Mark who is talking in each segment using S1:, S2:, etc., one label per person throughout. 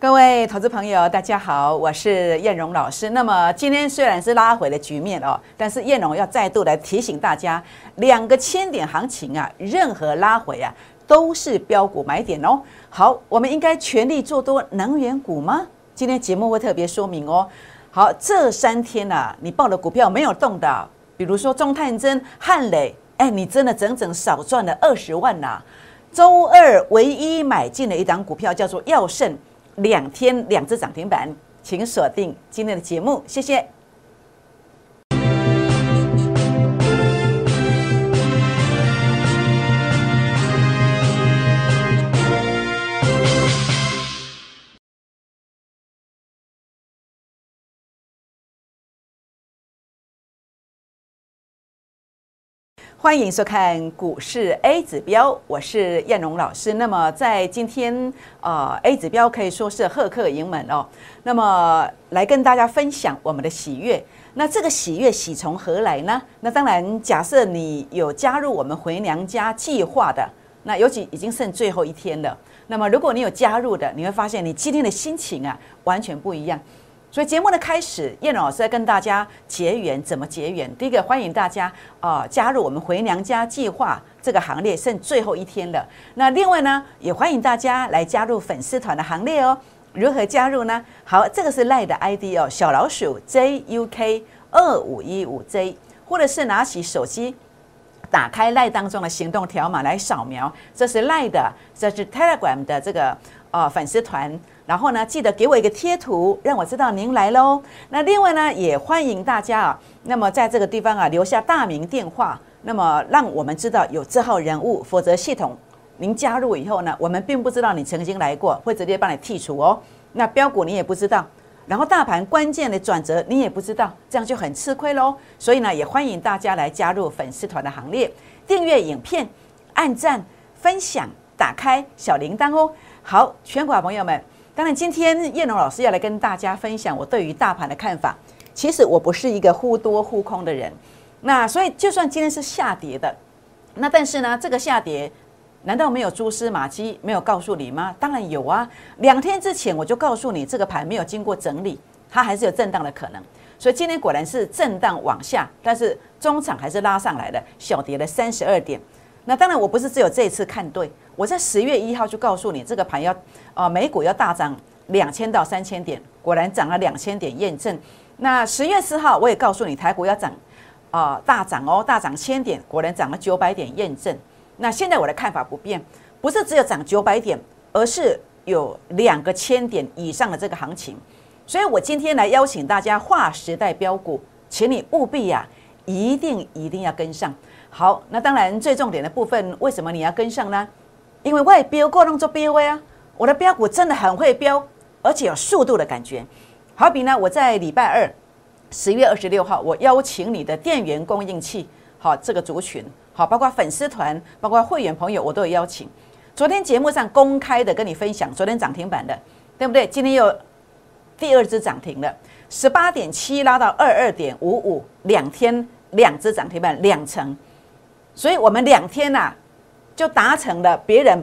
S1: 各位投资朋友，大家好，我是燕荣老师。那么今天虽然是拉回的局面哦，但是燕荣要再度来提醒大家，两个千点行情啊，任何拉回啊都是标股买点哦。好，我们应该全力做多能源股吗？今天节目会特别说明哦。好，这三天呐，你报的股票没有动的，比如说中探针、汉磊，哎，你真的整整少赚了二十万呐。周二唯一买进的一档股票叫做耀盛。两天两只涨停板，请锁定今天的节目，谢谢。欢迎收看股市 A 指标，我是燕荣老师。那么在今天，呃，A 指标可以说是贺客盈门哦。那么来跟大家分享我们的喜悦。那这个喜悦喜从何来呢？那当然，假设你有加入我们回娘家计划的，那尤其已经剩最后一天了。那么如果你有加入的，你会发现你今天的心情啊，完全不一样。所以节目的开始，叶老师在跟大家结缘，怎么结缘？第一个，欢迎大家啊加入我们回娘家计划这个行列，剩最后一天了。那另外呢，也欢迎大家来加入粉丝团的行列哦。如何加入呢？好，这个是赖的 ID 哦，小老鼠 JUK 二五一五 J，或者是拿起手机，打开赖当中的行动条码来扫描，这是赖的，这是 Telegram 的这个呃粉丝团。然后呢，记得给我一个贴图，让我知道您来喽。那另外呢，也欢迎大家啊，那么在这个地方啊留下大名电话，那么让我们知道有这号人物。否则系统您加入以后呢，我们并不知道你曾经来过，会直接帮你剔除哦。那标股你也不知道，然后大盘关键的转折你也不知道，这样就很吃亏喽。所以呢，也欢迎大家来加入粉丝团的行列，订阅影片、按赞、分享、打开小铃铛哦。好，全国朋友们。当然，今天叶龙老师要来跟大家分享我对于大盘的看法。其实我不是一个忽多忽空的人，那所以就算今天是下跌的，那但是呢，这个下跌难道没有蛛丝马迹，没有告诉你吗？当然有啊！两天之前我就告诉你，这个盘没有经过整理，它还是有震荡的可能。所以今天果然是震荡往下，但是中场还是拉上来的，小跌了三十二点。那当然，我不是只有这一次看对。我在十月一号就告诉你，这个盘要啊，美股要大涨两千到三千点，果然涨了两千点，验证。那十月四号我也告诉你，台股要涨啊，大涨哦，大涨千点，果然涨了九百点，验证。那现在我的看法不变，不是只有涨九百点，而是有两个千点以上的这个行情。所以我今天来邀请大家划时代标股，请你务必呀，一定一定要跟上。好，那当然最重点的部分，为什么你要跟上呢？因为外标过动做标位啊，我的标股真的很会标，而且有速度的感觉。好比呢，我在礼拜二十月二十六号，我邀请你的电源供应器，好这个族群，好包括粉丝团，包括会员朋友，我都有邀请。昨天节目上公开的跟你分享，昨天涨停板的，对不对？今天又第二只涨停了，十八点七拉到二二点五五，两天两只涨停板两成。所以我们两天呐，就达成了别人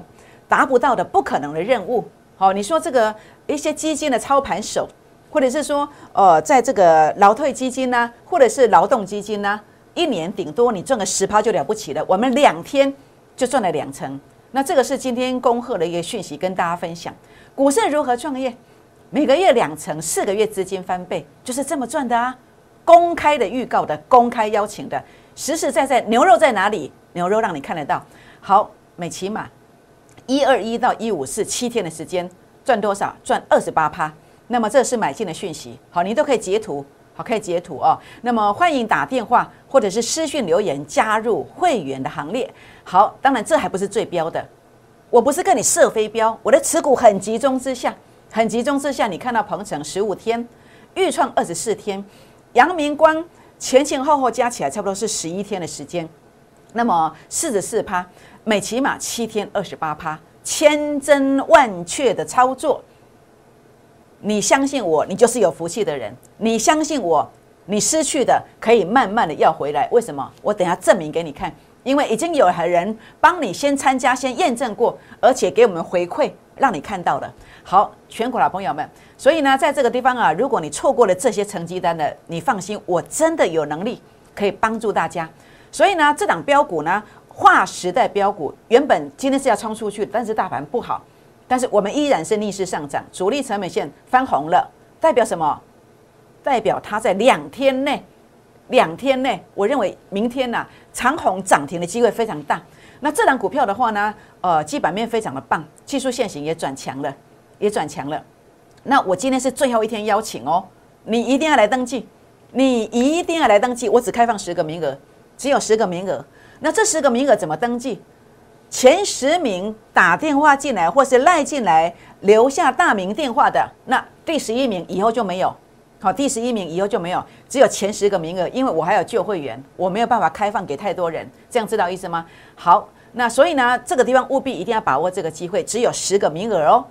S1: 达不到的不可能的任务。好，你说这个一些基金的操盘手，或者是说，呃，在这个劳退基金呢，或者是劳动基金呢，一年顶多你赚个十趴就了不起了。我们两天就赚了两成。那这个是今天恭贺的一个讯息，跟大家分享。股市如何创业？每个月两成，四个月资金翻倍，就是这么赚的啊！公开的预告的，公开邀请的。实实在在牛肉在哪里？牛肉让你看得到。好，美骑马一二一到一五四七天的时间赚多少？赚二十八趴。那么这是买进的讯息。好，你都可以截图，好可以截图哦。那么欢迎打电话或者是私讯留言加入会员的行列。好，当然这还不是最标的。我不是跟你射飞镖，我的持股很集中之下，很集中之下，你看到鹏程十五天，预创二十四天，阳明光。前前后后加起来差不多是十一天的时间，那么四十四趴，每起码七天二十八趴，千真万确的操作。你相信我，你就是有福气的人。你相信我，你失去的可以慢慢的要回来。为什么？我等下证明给你看。因为已经有人帮你先参加、先验证过，而且给我们回馈，让你看到了。好，全国老朋友们，所以呢，在这个地方啊，如果你错过了这些成绩单的，你放心，我真的有能力可以帮助大家。所以呢，这档标股呢，划时代标股，原本今天是要冲出去，但是大盘不好，但是我们依然是逆势上涨，主力成本线翻红了，代表什么？代表它在两天内，两天内，我认为明天呢，长虹涨停的机会非常大。那这档股票的话呢，呃，基本面非常的棒，技术线型也转强了。也转强了，那我今天是最后一天邀请哦，你一定要来登记，你一定要来登记，我只开放十个名额，只有十个名额。那这十个名额怎么登记？前十名打电话进来或是赖进来，留下大名电话的，那第十一名以后就没有。好，第十一名以后就没有，只有前十个名额，因为我还有旧会员，我没有办法开放给太多人，这样知道意思吗？好，那所以呢，这个地方务必一定要把握这个机会，只有十个名额哦。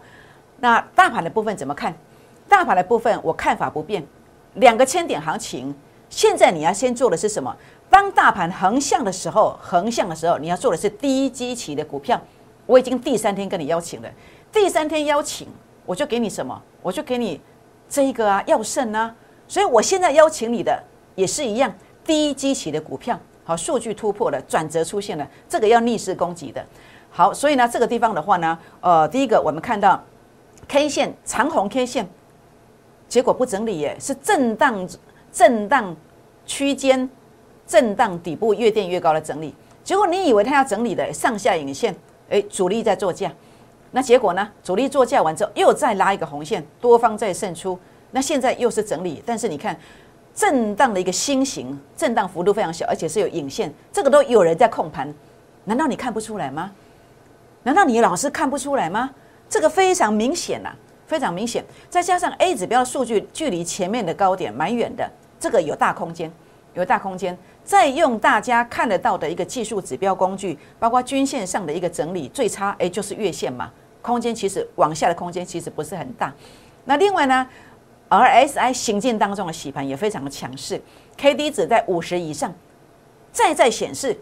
S1: 那大盘的部分怎么看？大盘的部分我看法不变，两个千点行情。现在你要先做的是什么？当大盘横向的时候，横向的时候，你要做的是低基期的股票。我已经第三天跟你邀请了，第三天邀请我就给你什么？我就给你这一个啊，药圣啊。所以我现在邀请你的也是一样，低基期的股票。好，数据突破了，转折出现了，这个要逆势攻击的。好，所以呢，这个地方的话呢，呃，第一个我们看到。K 线长红 K 线，结果不整理耶，是震荡震荡区间震荡底部越垫越高的整理。结果你以为它要整理的上下影线，哎，主力在做价，那结果呢？主力做价完之后又再拉一个红线，多方在胜出。那现在又是整理，但是你看震荡的一个新型，震荡幅度非常小，而且是有影线，这个都有人在控盘，难道你看不出来吗？难道你老是看不出来吗？这个非常明显呐，非常明显。再加上 A 指标的数据距离前面的高点蛮远的，这个有大空间，有大空间。再用大家看得到的一个技术指标工具，包括均线上的一个整理，最差哎就是月线嘛，空间其实往下的空间其实不是很大。那另外呢，RSI 行进当中的洗盘也非常的强势，K D 值在五十以上，再再显示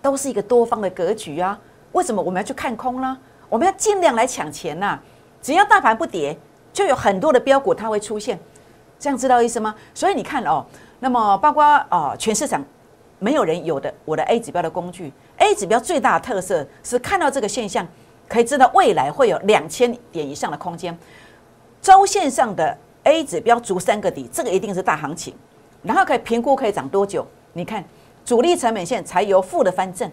S1: 都是一个多方的格局啊。为什么我们要去看空呢？我们要尽量来抢钱呐！只要大盘不跌，就有很多的标股它会出现，这样知道意思吗？所以你看哦，那么包括哦，全市场没有人有的我的 A 指标的工具，A 指标最大的特色是看到这个现象，可以知道未来会有两千点以上的空间。周线上的 A 指标足三个底，这个一定是大行情，然后可以评估可以涨多久？你看主力成本线才由负的翻正，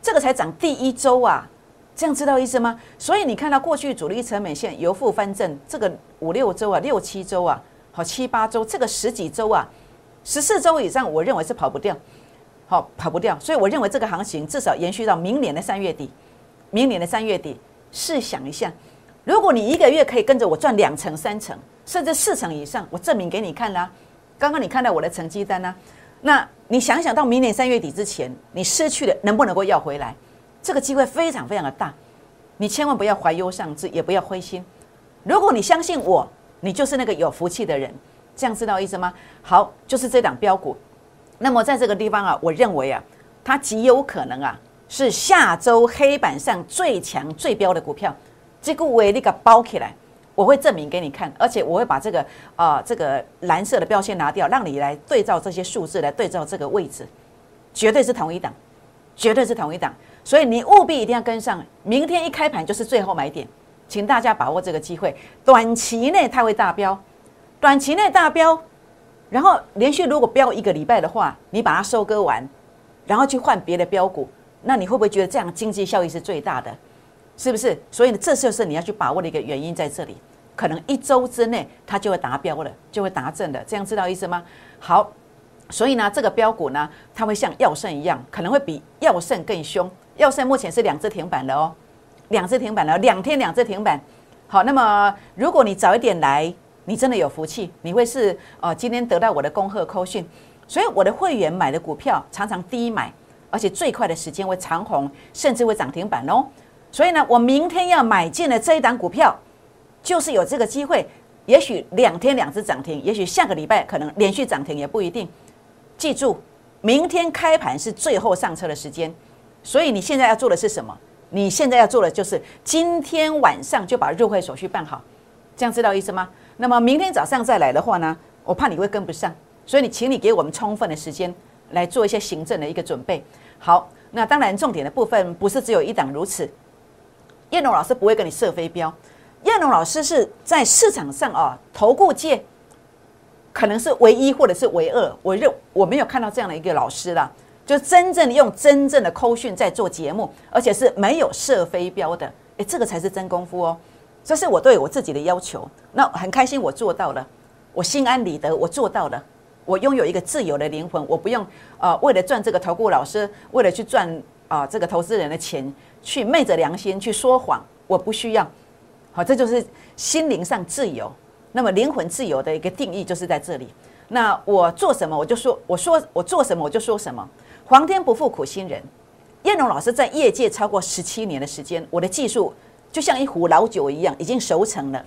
S1: 这个才涨第一周啊！这样知道意思吗？所以你看到过去主力成本线由负翻正，这个五六周啊，六七周啊，好七八周，这个十几周啊，十四周以上，我认为是跑不掉，好跑不掉。所以我认为这个行情至少延续到明年的三月底。明年的三月底，试想一下，如果你一个月可以跟着我赚两成、三成，甚至四成以上，我证明给你看啦。刚刚你看到我的成绩单呢，那你想想到明年三月底之前，你失去的能不能够要回来？这个机会非常非常的大，你千万不要怀忧丧志，也不要灰心。如果你相信我，你就是那个有福气的人。这样知道意思吗？好，就是这档标股。那么在这个地方啊，我认为啊，它极有可能啊，是下周黑板上最强最标的股票。这个我那个包起来，我会证明给你看，而且我会把这个啊这个蓝色的标签拿掉，让你来对照这些数字来对照这个位置，绝对是同一档，绝对是同一档。所以你务必一定要跟上，明天一开盘就是最后买点，请大家把握这个机会。短期内它会大标，短期内大标，然后连续如果标一个礼拜的话，你把它收割完，然后去换别的标股，那你会不会觉得这样经济效益是最大的？是不是？所以呢，这就是你要去把握的一个原因在这里。可能一周之内它就会达标了，就会达正的，这样知道意思吗？好，所以呢，这个标股呢，它会像药圣一样，可能会比药圣更凶。药圣目前是两只停板的哦，两只停板了，两天两只停板。好，那么如果你早一点来，你真的有福气，你会是呃今天得到我的恭贺扣讯。所以我的会员买的股票常常低买，而且最快的时间会长红，甚至会涨停板哦。所以呢，我明天要买进的这一档股票，就是有这个机会，也许两天两只涨停，也许下个礼拜可能连续涨停也不一定。记住，明天开盘是最后上车的时间。所以你现在要做的是什么？你现在要做的就是今天晚上就把入会手续办好，这样知道意思吗？那么明天早上再来的话呢，我怕你会跟不上，所以你请你给我们充分的时间来做一些行政的一个准备。好，那当然重点的部分不是只有一档如此。叶龙老师不会跟你设飞镖，叶龙老师是在市场上啊，投顾界可能是唯一或者是唯二，我认我没有看到这样的一个老师了。就真正用真正的扣讯在做节目，而且是没有射飞镖的，诶，这个才是真功夫哦。这是我对我自己的要求。那很开心，我做到了，我心安理得，我做到了。我拥有一个自由的灵魂，我不用呃为了赚这个投顾老师，为了去赚啊这个投资人的钱，去昧着良心去说谎，我不需要。好，这就是心灵上自由。那么灵魂自由的一个定义就是在这里。那我做什么我就说，我说我做什么我就说什么。皇天不负苦心人，燕龙老师在业界超过十七年的时间，我的技术就像一壶老酒一样，已经熟成了。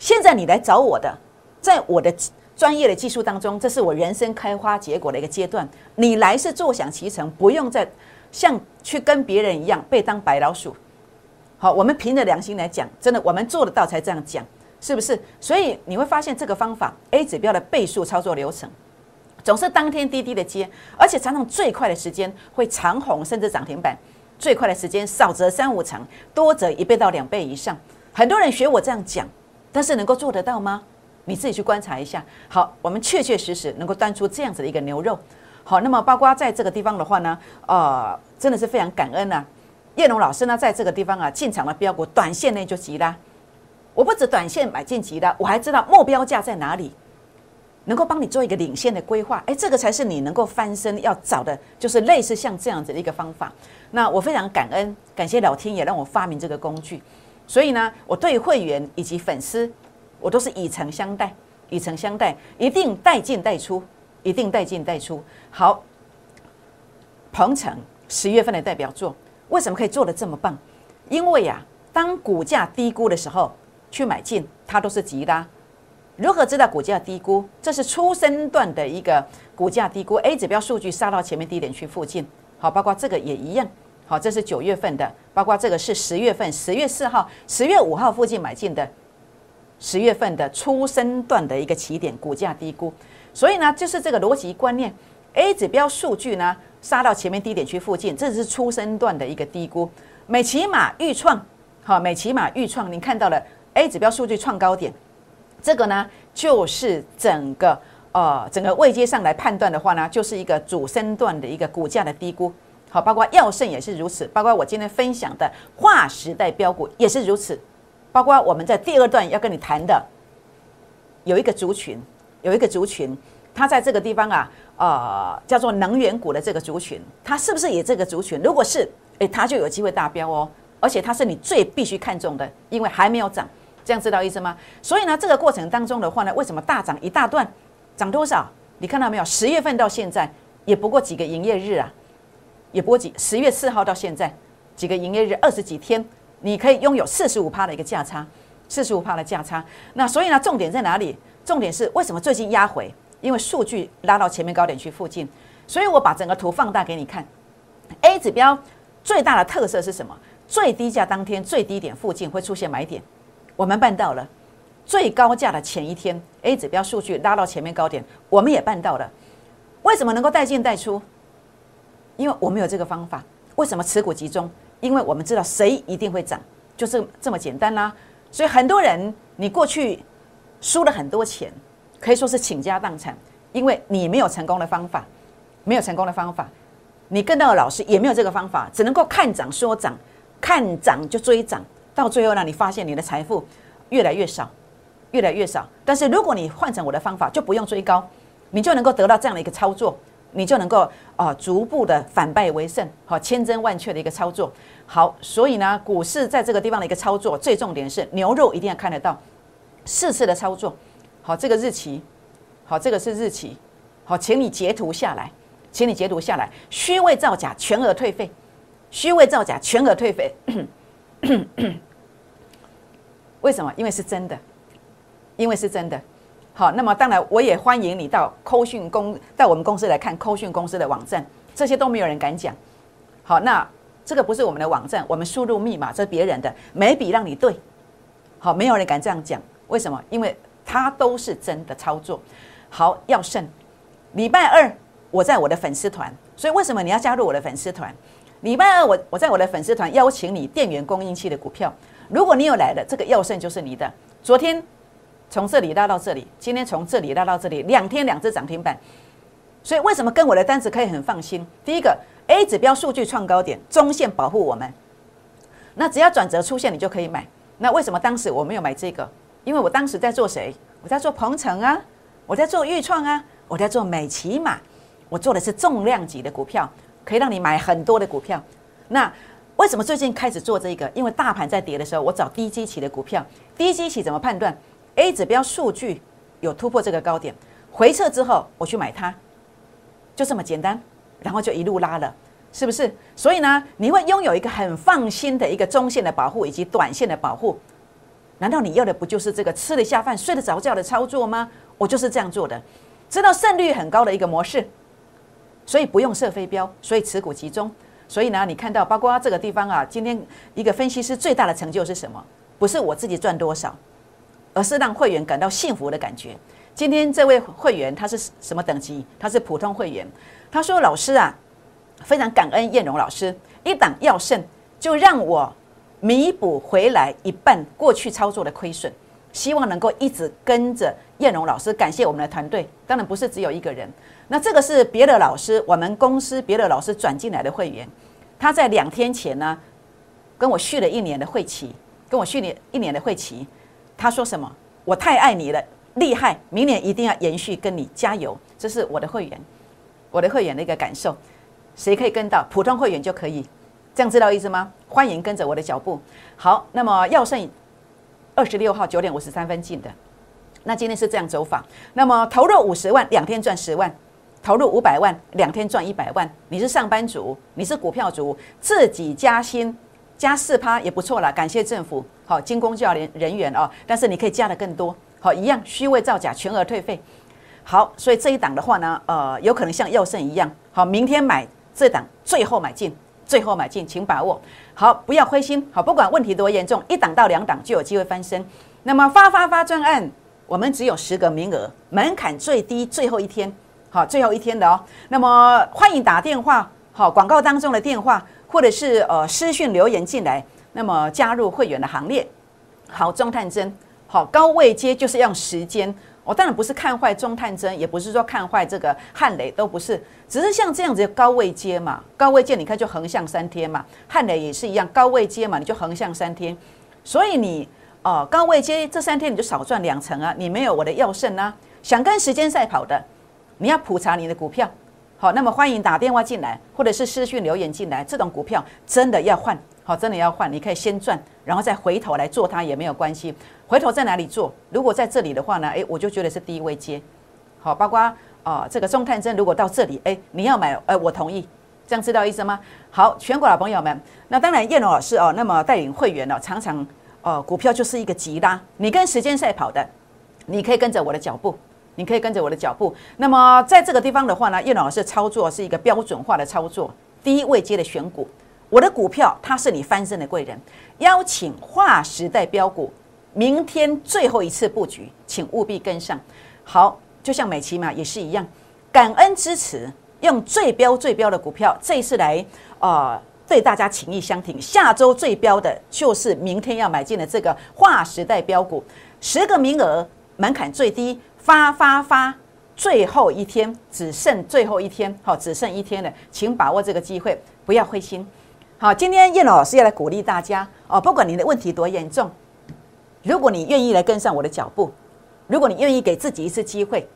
S1: 现在你来找我的，在我的专业的技术当中，这是我人生开花结果的一个阶段。你来是坐享其成，不用再像去跟别人一样被当白老鼠。好，我们凭着良心来讲，真的我们做得到才这样讲，是不是？所以你会发现这个方法 A 指标的倍数操作流程。总是当天滴滴的接，而且常常最快的时间会长红甚至涨停板，最快的时间少则三五成，多则一倍到两倍以上。很多人学我这样讲，但是能够做得到吗？你自己去观察一下。好，我们确确实实能够端出这样子的一个牛肉。好，那么包括在这个地方的话呢，呃，真的是非常感恩呐。叶龙老师呢，在这个地方啊进场的标股，短线内就急啦。我不止短线买进急了，我还知道目标价在哪里。能够帮你做一个领先的规划，哎，这个才是你能够翻身要找的，就是类似像这样子的一个方法。那我非常感恩，感谢老天爷让我发明这个工具。所以呢，我对会员以及粉丝，我都是以诚相待，以诚相待，一定带进带出，一定带进带出。好，鹏程十月份的代表作，为什么可以做的这么棒？因为呀，当股价低估的时候去买进，它都是急拉。如何知道股价低估？这是初升段的一个股价低估 A 指标数据杀到前面低点区附近，好，包括这个也一样，好，这是九月份的，包括这个是十月份，十月四号、十月五号附近买进的，十月份的初升段的一个起点股价低估，所以呢，就是这个逻辑观念，A 指标数据呢杀到前面低点区附近，这是初升段的一个低估，美骑马预创，好，美骑马预创，您看到了 A 指标数据创高点。这个呢，就是整个呃整个位阶上来判断的话呢，就是一个主升段的一个股价的低估。好，包括药盛也是如此，包括我今天分享的划时代标股也是如此，包括我们在第二段要跟你谈的，有一个族群，有一个族群，它在这个地方啊，呃，叫做能源股的这个族群，它是不是也这个族群？如果是，诶，它就有机会达标哦，而且它是你最必须看重的，因为还没有涨。这样知道意思吗？所以呢，这个过程当中的话呢，为什么大涨一大段，涨多少？你看到没有？十月份到现在也不过几个营业日啊，也不过几十月四号到现在几个营业日，二十几天，你可以拥有四十五趴的一个价差，四十五趴的价差。那所以呢，重点在哪里？重点是为什么最近压回？因为数据拉到前面高点区附近，所以我把整个图放大给你看。A 指标最大的特色是什么？最低价当天最低点附近会出现买点。我们办到了，最高价的前一天，A 指标数据拉到前面高点，我们也办到了。为什么能够带进带出？因为我们有这个方法。为什么持股集中？因为我们知道谁一定会涨，就是这么简单啦。所以很多人，你过去输了很多钱，可以说是倾家荡产，因为你没有成功的方法，没有成功的方法。你跟到的老师也没有这个方法，只能够看涨说涨，看涨就追涨。到最后呢，你发现你的财富越来越少，越来越少。但是如果你换成我的方法，就不用追高，你就能够得到这样的一个操作，你就能够啊逐步的反败为胜，好千真万确的一个操作。好，所以呢，股市在这个地方的一个操作，最重点是牛肉一定要看得到四次的操作。好，这个日期，好，这个是日期，好，请你截图下来，请你截图下来，虚伪造假，全额退费，虚伪造假，全额退费。为什么？因为是真的，因为是真的。好，那么当然我也欢迎你到扣讯公到我们公司来看扣讯公司的网站，这些都没有人敢讲。好，那这个不是我们的网站，我们输入密码这是别人的，每笔让你对。好，没有人敢这样讲，为什么？因为它都是真的操作。好，要胜。礼拜二我在我的粉丝团，所以为什么你要加入我的粉丝团？礼拜二我我在我的粉丝团邀请你电源供应器的股票，如果你有来的，这个要胜就是你的。昨天从这里拉到这里，今天从这里拉到这里，两天两只涨停板。所以为什么跟我的单子可以很放心？第一个 A 指标数据创高点，中线保护我们，那只要转折出现，你就可以买。那为什么当时我没有买这个？因为我当时在做谁？我在做鹏程啊，我在做豫创啊，我在做美骑马，我做的是重量级的股票，可以让你买很多的股票。那为什么最近开始做这个？因为大盘在跌的时候，我找低基期的股票。低基期怎么判断？A 指标数据有突破这个高点，回撤之后我去买它，就这么简单，然后就一路拉了。是不是？所以呢，你会拥有一个很放心的一个中线的保护以及短线的保护。难道你要的不就是这个吃得下饭、睡得着觉的操作吗？我就是这样做的，知道胜率很高的一个模式，所以不用设飞镖，所以持股集中。所以呢，你看到包括这个地方啊，今天一个分析师最大的成就是什么？不是我自己赚多少，而是让会员感到幸福的感觉。今天这位会员他是什么等级？他是普通会员。他说：“老师啊。”非常感恩燕荣老师，一档要胜就让我弥补回来一半过去操作的亏损，希望能够一直跟着燕荣老师。感谢我们的团队，当然不是只有一个人。那这个是别的老师，我们公司别的老师转进来的会员，他在两天前呢跟我续了一年的会期，跟我续了一年的会期。他说什么？我太爱你了，厉害！明年一定要延续，跟你加油。这是我的会员，我的会员的一个感受。谁可以跟到？普通会员就可以，这样知道意思吗？欢迎跟着我的脚步。好，那么要剩二十六号九点五十三分进的，那今天是这样走法。那么投入五十万，两天赚十万；投入五百万，两天赚一百万。你是上班族，你是股票族，自己加薪加四趴也不错了。感谢政府，好，精工教练人员哦。但是你可以加的更多，好，一样虚伪造假，全额退费。好，所以这一档的话呢，呃，有可能像药圣一样，好，明天买。这档最后买进，最后买进，请把握好，不要灰心。好，不管问题多严重，一档到两档就有机会翻身。那么发发发专案，我们只有十个名额，门槛最低，最后一天，好，最后一天的哦。那么欢迎打电话，好，广告当中的电话，或者是呃私讯留言进来，那么加入会员的行列。好，中探针，好，高位接就是要时间。我当然不是看坏中探针，也不是说看坏这个汉雷，都不是，只是像这样子高位接嘛，高位接你看就横向三天嘛，汉雷也是一样高位接嘛，你就横向三天，所以你哦高位接这三天你就少赚两成啊，你没有我的药圣啊，想跟时间赛跑的，你要普查你的股票，好，那么欢迎打电话进来，或者是私讯留言进来，这种股票真的要换。好，真的要换，你可以先赚，然后再回头来做它也没有关系。回头在哪里做？如果在这里的话呢？诶，我就觉得是低位接。好，包括啊，这个中探针如果到这里，诶，你要买，诶，我同意，这样知道意思吗？好，全国老朋友们，那当然叶龙老师哦，那么带领会员呢，常常哦，股票就是一个急拉，你跟时间赛跑的，你可以跟着我的脚步，你可以跟着我的脚步。那么在这个地方的话呢，叶老师操作是一个标准化的操作，低位接的选股。我的股票，它是你翻身的贵人。邀请划时代标股，明天最后一次布局，请务必跟上。好，就像美琪嘛，也是一样，感恩支持，用最标最标的股票，这一次来呃对大家情谊相挺。下周最标的就是明天要买进的这个划时代标股，十个名额，门槛最低，发发发，最后一天只剩最后一天，好，只剩一天了，请把握这个机会，不要灰心。好，今天叶老师要来鼓励大家哦，不管你的问题多严重，如果你愿意来跟上我的脚步，如果你愿意给自己一次机会，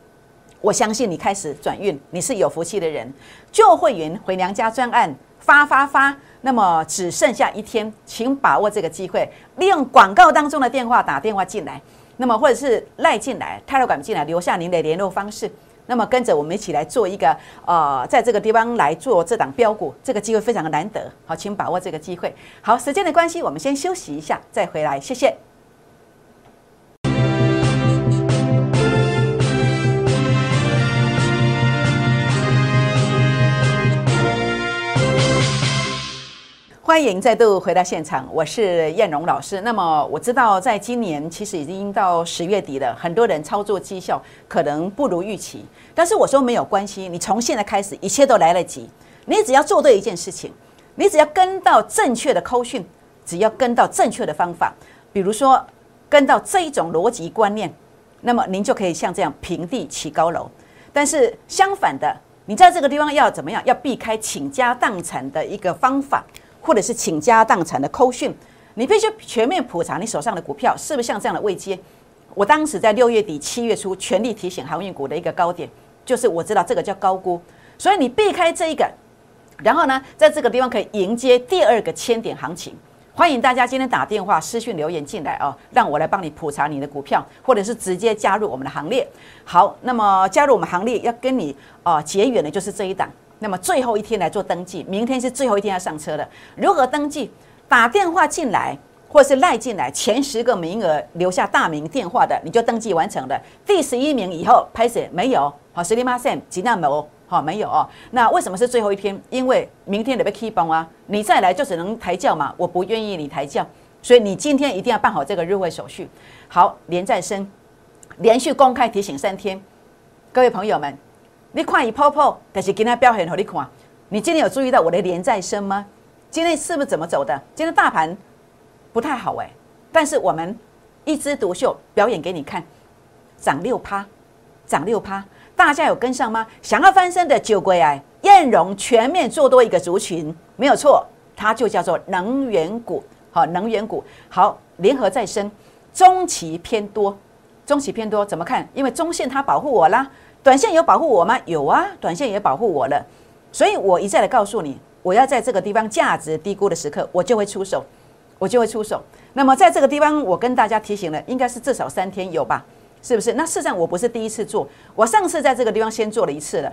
S1: 我相信你开始转运，你是有福气的人。旧会员回娘家专案发发发，那么只剩下一天，请把握这个机会，利用广告当中的电话打电话进来，那么或者是赖进来、泰勒管进来，留下您的联络方式。那么跟着我们一起来做一个呃，在这个地方来做这档标股，这个机会非常的难得，好，请把握这个机会。好，时间的关系，我们先休息一下，再回来，谢谢。欢迎再度回到现场，我是燕荣老师。那么我知道，在今年其实已经到十月底了，很多人操作绩效可能不如预期。但是我说没有关系，你从现在开始，一切都来得及。你只要做对一件事情，你只要跟到正确的扣讯，只要跟到正确的方法，比如说跟到这一种逻辑观念，那么您就可以像这样平地起高楼。但是相反的，你在这个地方要怎么样？要避开倾家荡产的一个方法。或者是倾家荡产的扣讯，你必须全面普查你手上的股票是不是像这样的位阶。我当时在六月底七月初全力提醒航运股的一个高点，就是我知道这个叫高估，所以你避开这一个，然后呢，在这个地方可以迎接第二个千点行情。欢迎大家今天打电话、私讯留言进来哦，让我来帮你普查你的股票，或者是直接加入我们的行列。好，那么加入我们行列要跟你啊结缘的就是这一档。那么最后一天来做登记，明天是最后一天要上车的。如何登记？打电话进来，或是赖进来，前十个名额留下大名电话的，你就登记完成了。第十一名以后拍摄没有？好，十里马线吉纳某好没有哦。那为什么是最后一天？因为明天得被 keep on 啊，你再来就只能抬轿嘛。我不愿意你抬轿，所以你今天一定要办好这个入会手续。好，连再生，连续公开提醒三天，各位朋友们。你看一泡泡，但是今天表现好，你看，你今天有注意到我的连再升吗？今天是不是怎么走的？今天大盘不太好哎，但是我们一枝独秀，表演给你看，涨六趴，涨六趴，大家有跟上吗？想要翻身的就归来，燕荣全面做多一个族群，没有错，它就叫做能源股，好，能源股好，联合再生，中期偏多，中期偏多怎么看？因为中线它保护我啦。短线有保护我吗？有啊，短线也保护我了，所以我一再的告诉你，我要在这个地方价值低估的时刻，我就会出手，我就会出手。那么在这个地方，我跟大家提醒了，应该是至少三天有吧？是不是？那事实上我不是第一次做，我上次在这个地方先做了一次了，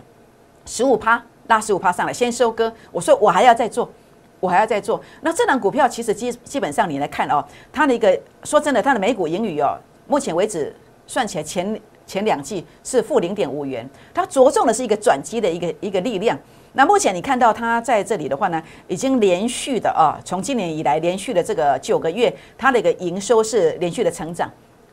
S1: 十五趴拉十五趴上来，先收割。我说我还要再做，我还要再做。那这档股票其实基基本上你来看哦，它的一个说真的，它的每股盈余哦，目前为止算起来前。前两季是负零点五元，它着重的是一个转机的一个一个力量。那目前你看到它在这里的话呢，已经连续的啊，从今年以来连续的这个九个月，它的一个营收是连续的成长，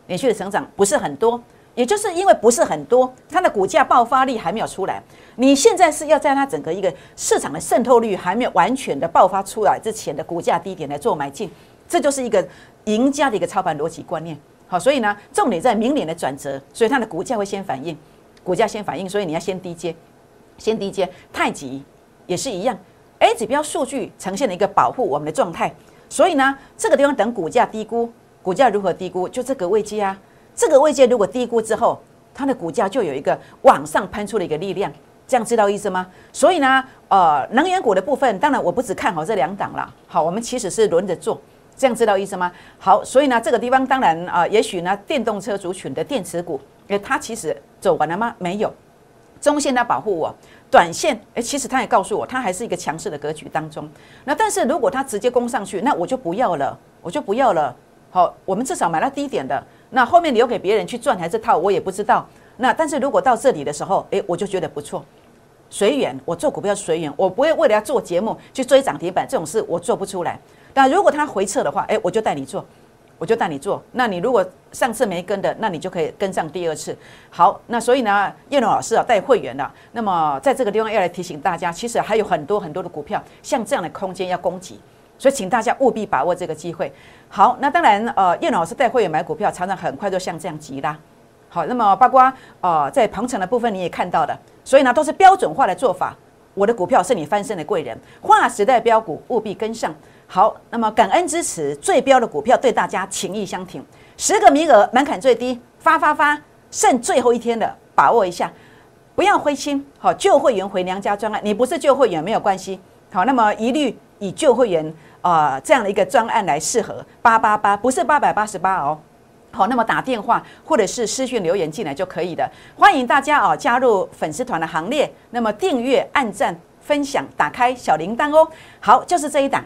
S1: 连续的成长不是很多，也就是因为不是很多，它的股价爆发力还没有出来。你现在是要在它整个一个市场的渗透率还没有完全的爆发出来之前的股价低点来做买进，这就是一个赢家的一个操盘逻辑观念。好，所以呢，重点在明年的转折，所以它的股价会先反应，股价先反应，所以你要先低接，先低接。太极也是一样，A 指标数据呈现了一个保护我们的状态，所以呢，这个地方等股价低估，股价如何低估？就这个位阶啊，这个位阶如果低估之后，它的股价就有一个往上喷出的一个力量，这样知道意思吗？所以呢，呃，能源股的部分，当然我不只看好这两档了，好，我们其实是轮着做。这样知道意思吗？好，所以呢，这个地方当然啊，也许呢，电动车族群的电池股，诶，它其实走完了吗？没有，中线它保护我，短线诶，其实它也告诉我，它还是一个强势的格局当中。那但是如果它直接攻上去，那我就不要了，我就不要了。好，我们至少买到低点的，那后面留给别人去赚还是套，我也不知道。那但是如果到这里的时候，诶，我就觉得不错。随缘，我做股票随缘，我不会为了要做节目去追涨停板这种事，我做不出来。那如果它回撤的话，哎，我就带你做，我就带你做。那你如果上次没跟的，那你就可以跟上第二次。好，那所以呢，叶龙老师啊带会员了。那么在这个地方要来提醒大家，其实还有很多很多的股票，像这样的空间要攻击，所以请大家务必把握这个机会。好，那当然呃，叶老师带会员买股票，常常很快就像这样急啦。好，那么包括呃在鹏程的部分你也看到的，所以呢都是标准化的做法。我的股票是你翻身的贵人，划时代标股务必跟上。好，那么感恩支持最标的股票，对大家情意相挺。十个名额门槛最低，发发发，剩最后一天的，把握一下，不要灰心。好，旧会员回娘家专案，你不是旧会员没有关系。好，那么一律以旧会员啊这样的一个专案来适合八八八，不是八百八十八哦。好，那么打电话或者是私讯留言进来就可以的。欢迎大家啊加入粉丝团的行列，那么订阅、按赞、分享、打开小铃铛哦。好，就是这一档。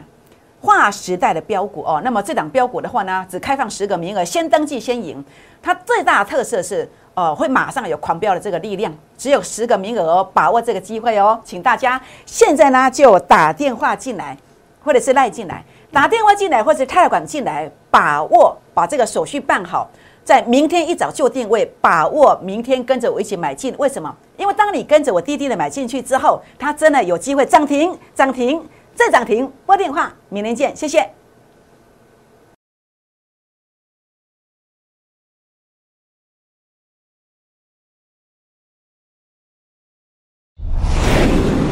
S1: 划时代的标股哦，那么这档标股的话呢，只开放十个名额，先登记先赢。它最大的特色是，呃，会马上有狂飙的这个力量，只有十个名额哦，把握这个机会哦，请大家现在呢就打电话进来，或者是赖进来，打电话进来，或者是泰管进来，把握把这个手续办好，在明天一早就定位，把握明天跟着我一起买进。为什么？因为当你跟着我滴滴的买进去之后，它真的有机会涨停，涨停再涨停。拨电话，明天见，谢谢。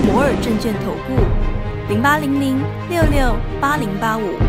S2: 摩尔证券投顾。零八零零六六八零八五。